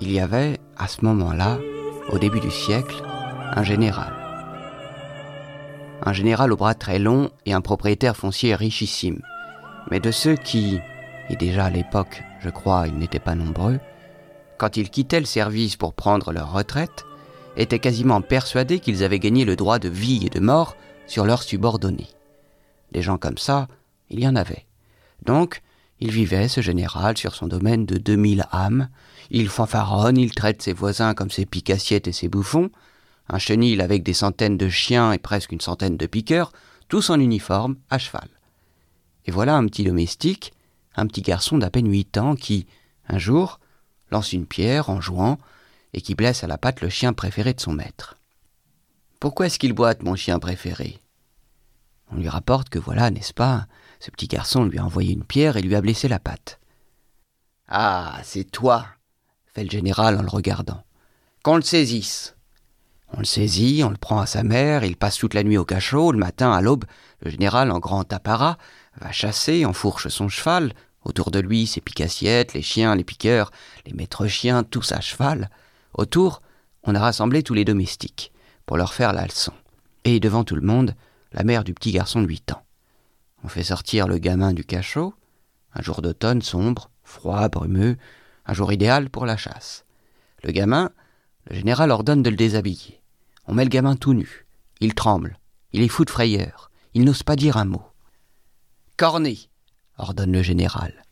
Il y avait, à ce moment-là, au début du siècle, un général. Un général au bras très long et un propriétaire foncier richissime. Mais de ceux qui, et déjà à l'époque, je crois, ils n'étaient pas nombreux, quand ils quittaient le service pour prendre leur retraite, étaient quasiment persuadés qu'ils avaient gagné le droit de vie et de mort sur leurs subordonnés. Des gens comme ça, il y en avait. Donc, il vivait, ce général, sur son domaine de 2000 âmes. Il fanfaronne, il traite ses voisins comme ses picassiettes et ses bouffons. Un chenil avec des centaines de chiens et presque une centaine de piqueurs, tous en uniforme, à cheval. Et voilà un petit domestique, un petit garçon d'à peine huit ans qui, un jour, lance une pierre en jouant et qui blesse à la patte le chien préféré de son maître. Pourquoi est-ce qu'il boite, mon chien préféré? On lui rapporte que voilà, n'est-ce pas, ce petit garçon lui a envoyé une pierre et lui a blessé la patte. Ah, c'est toi, fait le général en le regardant. Qu'on le saisisse. On le saisit, on le prend à sa mère, il passe toute la nuit au cachot, le matin, à l'aube, le général, en grand apparat, va chasser, enfourche son cheval, autour de lui ses picassiettes, les chiens, les piqueurs, les maîtres chiens, tous à cheval. Autour, on a rassemblé tous les domestiques, pour leur faire la leçon. Et devant tout le monde, la mère du petit garçon de huit ans. On fait sortir le gamin du cachot, un jour d'automne sombre, froid, brumeux, un jour idéal pour la chasse. Le gamin, le général ordonne de le déshabiller. On met le gamin tout nu. Il tremble. Il est fou de frayeur. Il n'ose pas dire un mot. Cornet ordonne le général.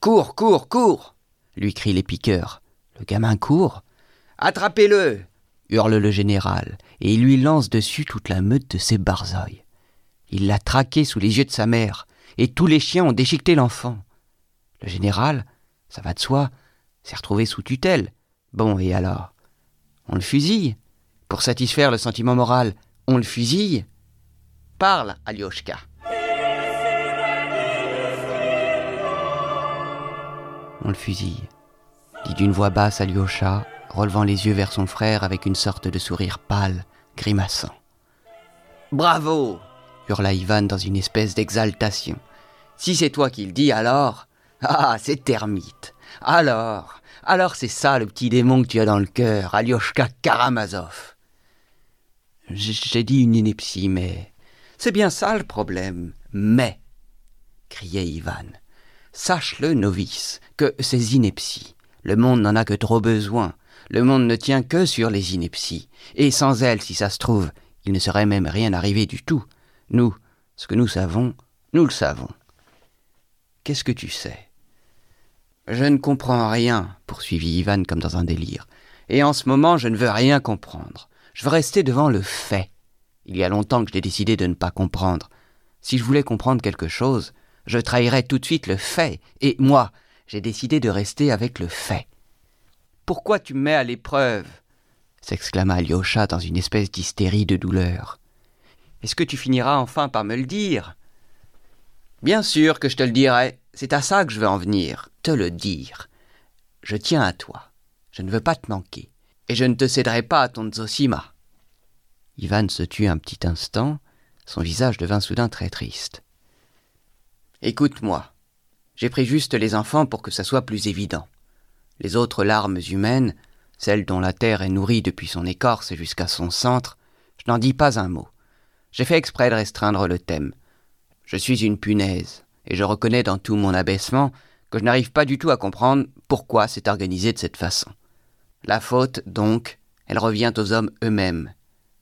Cours, cours, cours lui crient les piqueurs. Le gamin court. Attrapez-le hurle le général, et il lui lance dessus toute la meute de ses barzoilles. Il l'a traqué sous les yeux de sa mère, et tous les chiens ont déchiqueté l'enfant. Le général, ça va de soi, s'est retrouvé sous tutelle. Bon, et alors? On le fusille? Pour satisfaire le sentiment moral, on le fusille? Parle, Alioshka. On le fusille, dit d'une voix basse Alyosha, relevant les yeux vers son frère avec une sorte de sourire pâle, grimaçant. Bravo hurla Ivan dans une espèce d'exaltation. Si c'est toi qui le dis, alors? Ah, c'est termite. Alors, alors c'est ça le petit démon que tu as dans le cœur, Alioshka Karamazov. J'ai dit une ineptie, mais. C'est bien ça le problème. Mais criait Ivan. Sache-le, novice, que ces inepties, le monde n'en a que trop besoin. Le monde ne tient que sur les inepties. Et sans elles, si ça se trouve, il ne serait même rien arrivé du tout. Nous, ce que nous savons, nous le savons. Qu'est-ce que tu sais? Je ne comprends rien, poursuivit Ivan comme dans un délire. Et en ce moment, je ne veux rien comprendre. Je veux rester devant le fait. Il y a longtemps que j'ai décidé de ne pas comprendre. Si je voulais comprendre quelque chose, je trahirais tout de suite le fait. Et moi, j'ai décidé de rester avec le fait. Pourquoi tu me mets à l'épreuve? s'exclama Alyosha dans une espèce d'hystérie de douleur. Est-ce que tu finiras enfin par me le dire? Bien sûr que je te le dirai. C'est à ça que je veux en venir, te le dire. Je tiens à toi. Je ne veux pas te manquer. Et je ne te céderai pas à ton Zosima. Ivan se tut un petit instant. Son visage devint soudain très triste. Écoute-moi. J'ai pris juste les enfants pour que ça soit plus évident. Les autres larmes humaines, celles dont la terre est nourrie depuis son écorce jusqu'à son centre, je n'en dis pas un mot. J'ai fait exprès de restreindre le thème. Je suis une punaise, et je reconnais dans tout mon abaissement que je n'arrive pas du tout à comprendre pourquoi c'est organisé de cette façon. La faute, donc, elle revient aux hommes eux-mêmes.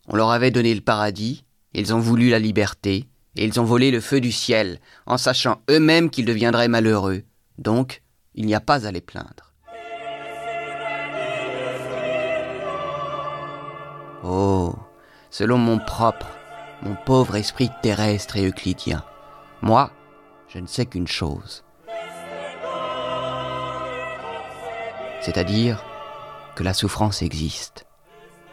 On leur avait donné le paradis, ils ont voulu la liberté, et ils ont volé le feu du ciel, en sachant eux-mêmes qu'ils deviendraient malheureux. Donc, il n'y a pas à les plaindre. Oh, selon mon propre, mon pauvre esprit terrestre et euclidien. Moi, je ne sais qu'une chose. C'est-à-dire que la souffrance existe.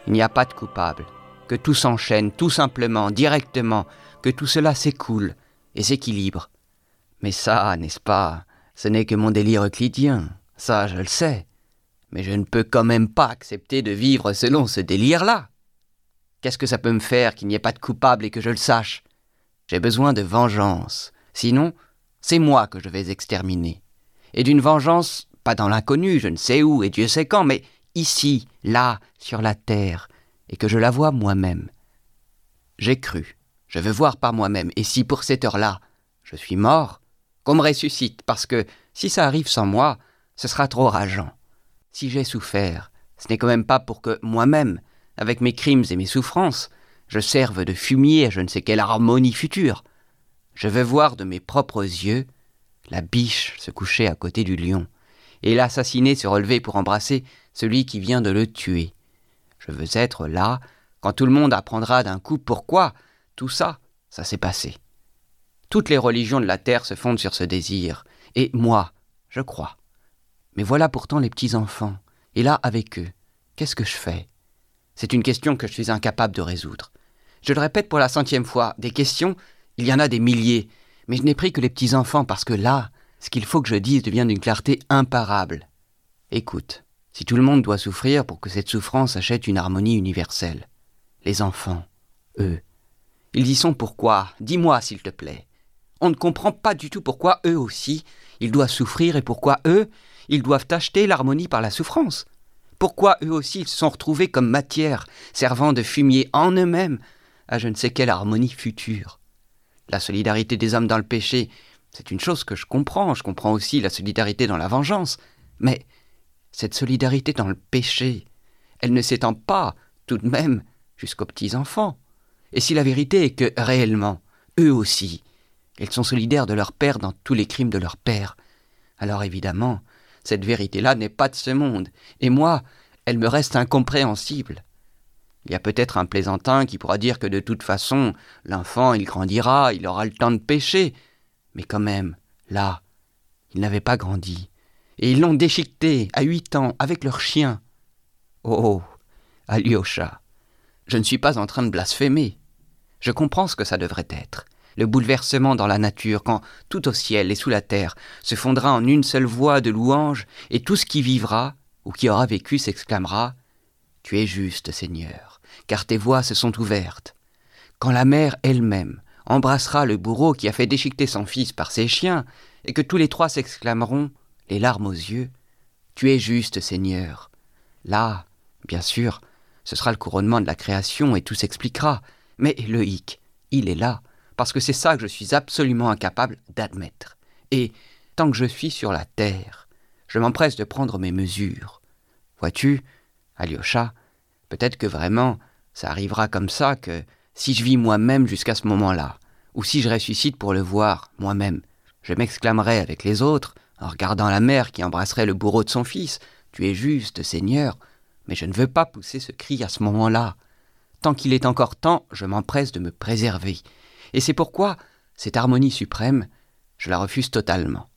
Il n'y a pas de coupable, que tout s'enchaîne tout simplement, directement, que tout cela s'écoule et s'équilibre. Mais ça, n'est-ce pas, ce n'est que mon délire euclidien, ça je le sais. Mais je ne peux quand même pas accepter de vivre selon ce délire-là. Qu'est-ce que ça peut me faire qu'il n'y ait pas de coupable et que je le sache? J'ai besoin de vengeance. Sinon, c'est moi que je vais exterminer. Et d'une vengeance, pas dans l'inconnu, je ne sais où et Dieu sait quand, mais ici, là, sur la terre, et que je la vois moi-même. J'ai cru, je veux voir par moi-même, et si pour cette heure-là, je suis mort, qu'on me ressuscite, parce que si ça arrive sans moi, ce sera trop rageant. Si j'ai souffert, ce n'est quand même pas pour que moi-même, avec mes crimes et mes souffrances, je serve de fumier à je ne sais quelle harmonie future. Je veux voir de mes propres yeux la biche se coucher à côté du lion, et l'assassiné se relever pour embrasser celui qui vient de le tuer. Je veux être là quand tout le monde apprendra d'un coup pourquoi tout ça, ça s'est passé. Toutes les religions de la terre se fondent sur ce désir, et moi, je crois. Mais voilà pourtant les petits enfants, et là avec eux, qu'est-ce que je fais? C'est une question que je suis incapable de résoudre. Je le répète pour la centième fois, des questions, il y en a des milliers, mais je n'ai pris que les petits enfants parce que là, ce qu'il faut que je dise devient d'une clarté imparable. Écoute, si tout le monde doit souffrir pour que cette souffrance achète une harmonie universelle, les enfants, eux, ils y sont pourquoi? Dis-moi, s'il te plaît. On ne comprend pas du tout pourquoi eux aussi, ils doivent souffrir et pourquoi eux, ils doivent acheter l'harmonie par la souffrance. Pourquoi eux aussi ils se sont retrouvés comme matière, servant de fumier en eux-mêmes à je ne sais quelle harmonie future. La solidarité des hommes dans le péché, c'est une chose que je comprends, je comprends aussi la solidarité dans la vengeance, mais cette solidarité dans le péché, elle ne s'étend pas, tout de même, jusqu'aux petits-enfants. Et si la vérité est que, réellement, eux aussi, ils sont solidaires de leur père dans tous les crimes de leur père, alors évidemment, cette vérité-là n'est pas de ce monde, et moi, elle me reste incompréhensible. Il y a peut-être un plaisantin qui pourra dire que de toute façon, l'enfant, il grandira, il aura le temps de pécher. Mais quand même, là, il n'avait pas grandi. Et ils l'ont déchiqueté, à huit ans, avec leur chien. Oh, Alyosha, je ne suis pas en train de blasphémer. Je comprends ce que ça devrait être. Le bouleversement dans la nature, quand tout au ciel et sous la terre se fondra en une seule voix de louange, et tout ce qui vivra, ou qui aura vécu, s'exclamera Tu es juste, Seigneur car tes voies se sont ouvertes. Quand la mère elle-même embrassera le bourreau qui a fait déchiqueter son fils par ses chiens, et que tous les trois s'exclameront, les larmes aux yeux, Tu es juste, Seigneur. Là, bien sûr, ce sera le couronnement de la création et tout s'expliquera. Mais le hic, il est là, parce que c'est ça que je suis absolument incapable d'admettre. Et, tant que je suis sur la terre, je m'empresse de prendre mes mesures. Vois-tu, Alyosha, peut-être que vraiment ça arrivera comme ça que si je vis moi-même jusqu'à ce moment-là, ou si je ressuscite pour le voir moi-même, je m'exclamerai avec les autres, en regardant la mère qui embrasserait le bourreau de son fils, Tu es juste, Seigneur, mais je ne veux pas pousser ce cri à ce moment-là. Tant qu'il est encore temps, je m'empresse de me préserver. Et c'est pourquoi, cette harmonie suprême, je la refuse totalement.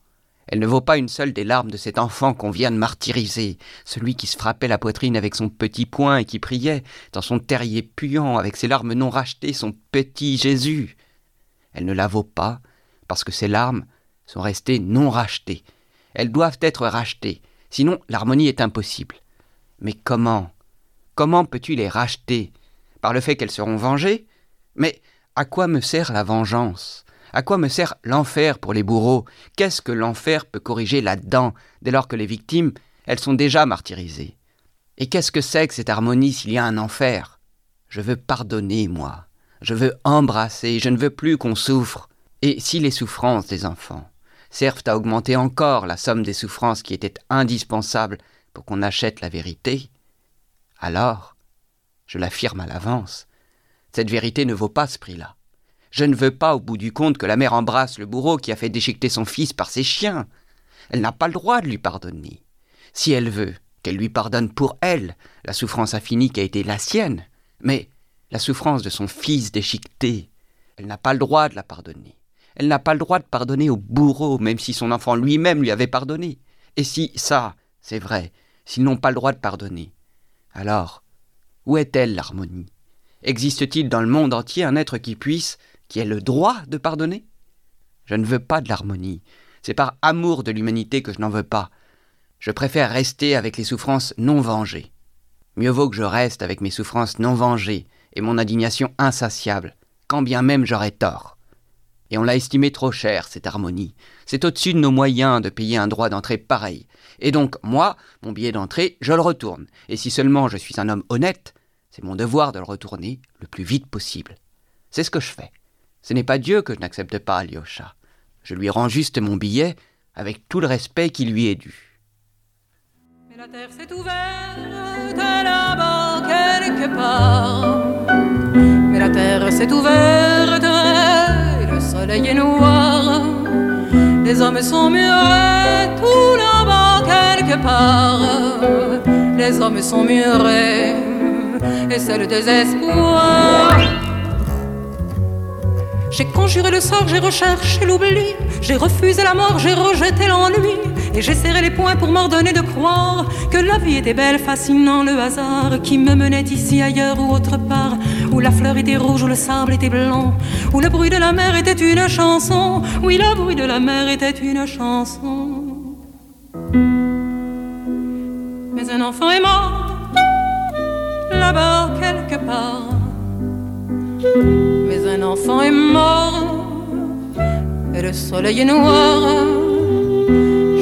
Elle ne vaut pas une seule des larmes de cet enfant qu'on vient de martyriser, celui qui se frappait la poitrine avec son petit poing et qui priait, dans son terrier puant, avec ses larmes non rachetées, son petit Jésus. Elle ne la vaut pas, parce que ses larmes sont restées non rachetées. Elles doivent être rachetées, sinon l'harmonie est impossible. Mais comment Comment peux-tu les racheter Par le fait qu'elles seront vengées? Mais à quoi me sert la vengeance? À quoi me sert l'enfer pour les bourreaux? Qu'est-ce que l'enfer peut corriger là-dedans, dès lors que les victimes, elles sont déjà martyrisées? Et qu'est-ce que c'est que cette harmonie s'il y a un enfer? Je veux pardonner, moi. Je veux embrasser, je ne veux plus qu'on souffre. Et si les souffrances des enfants servent à augmenter encore la somme des souffrances qui étaient indispensables pour qu'on achète la vérité, alors, je l'affirme à l'avance, cette vérité ne vaut pas ce prix-là. Je ne veux pas, au bout du compte, que la mère embrasse le bourreau qui a fait déchiqueter son fils par ses chiens. Elle n'a pas le droit de lui pardonner. Si elle veut, qu'elle lui pardonne pour elle la souffrance infinie qui a été la sienne, mais la souffrance de son fils déchiqueté, elle n'a pas le droit de la pardonner. Elle n'a pas le droit de pardonner au bourreau, même si son enfant lui-même lui avait pardonné. Et si ça, c'est vrai, s'ils n'ont pas le droit de pardonner, alors, où est-elle l'harmonie? Existe-t-il dans le monde entier un être qui puisse, qui ait le droit de pardonner? Je ne veux pas de l'harmonie. C'est par amour de l'humanité que je n'en veux pas. Je préfère rester avec les souffrances non vengées. Mieux vaut que je reste avec mes souffrances non vengées et mon indignation insatiable, quand bien même j'aurais tort. Et on l'a estimé trop cher, cette harmonie. C'est au-dessus de nos moyens de payer un droit d'entrée pareil. Et donc, moi, mon billet d'entrée, je le retourne. Et si seulement je suis un homme honnête, c'est mon devoir de le retourner le plus vite possible. C'est ce que je fais. Ce n'est pas Dieu que je n'accepte pas, Alyosha. Je lui rends juste mon billet avec tout le respect qui lui est dû. Mais la terre s'est ouverte là-bas quelque part. Mais la terre s'est ouverte et le soleil est noir. Les hommes sont murés tout là-bas quelque part. Les hommes sont murés et c'est désespoir. J'ai conjuré le sort, j'ai recherché l'oubli, j'ai refusé la mort, j'ai rejeté l'ennui, et j'ai serré les poings pour m'ordonner de croire que la vie était belle, fascinant le hasard qui me menait ici, ailleurs ou autre part, où la fleur était rouge, où le sable était blanc, où le bruit de la mer était une chanson, oui, le bruit de la mer était une chanson. Mais un enfant est mort, quelque part mais un enfant est mort et le soleil est noir.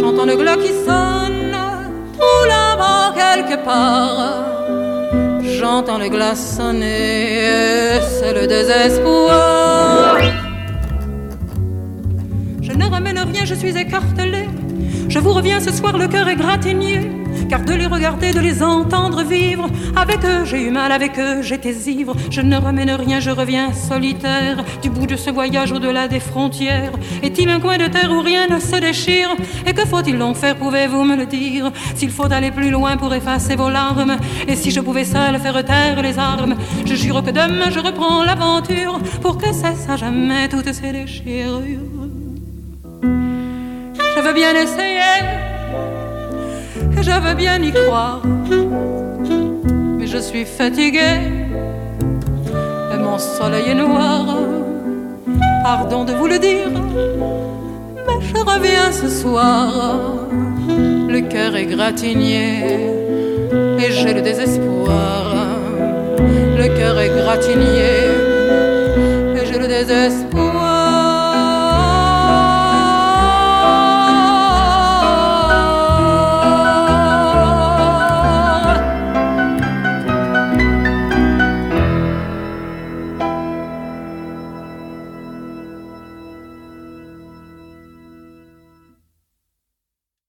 J'entends le glas qui sonne tout là-bas quelque part. J'entends le glas sonner, c'est le désespoir. Je ne ramène rien, je suis écartelé. Je vous reviens ce soir, le cœur est gratigné car de les regarder, de les entendre vivre, avec eux j'ai eu mal, avec eux j'étais ivre, je ne ramène rien, je reviens solitaire, du bout de ce voyage au-delà des frontières. Est-il un coin de terre où rien ne se déchire? Et que faut-il donc faire, pouvez-vous me le dire? S'il faut aller plus loin pour effacer vos larmes, et si je pouvais seul faire taire les armes, je jure que demain je reprends l'aventure pour que cesse à jamais toutes ces déchirures. Je veux bien essayer je veux bien y croire. Mais je suis fatiguée et mon soleil est noir. Pardon de vous le dire, mais je reviens ce soir. Le cœur est gratigné et j'ai le désespoir. Le cœur est gratigné et j'ai le désespoir.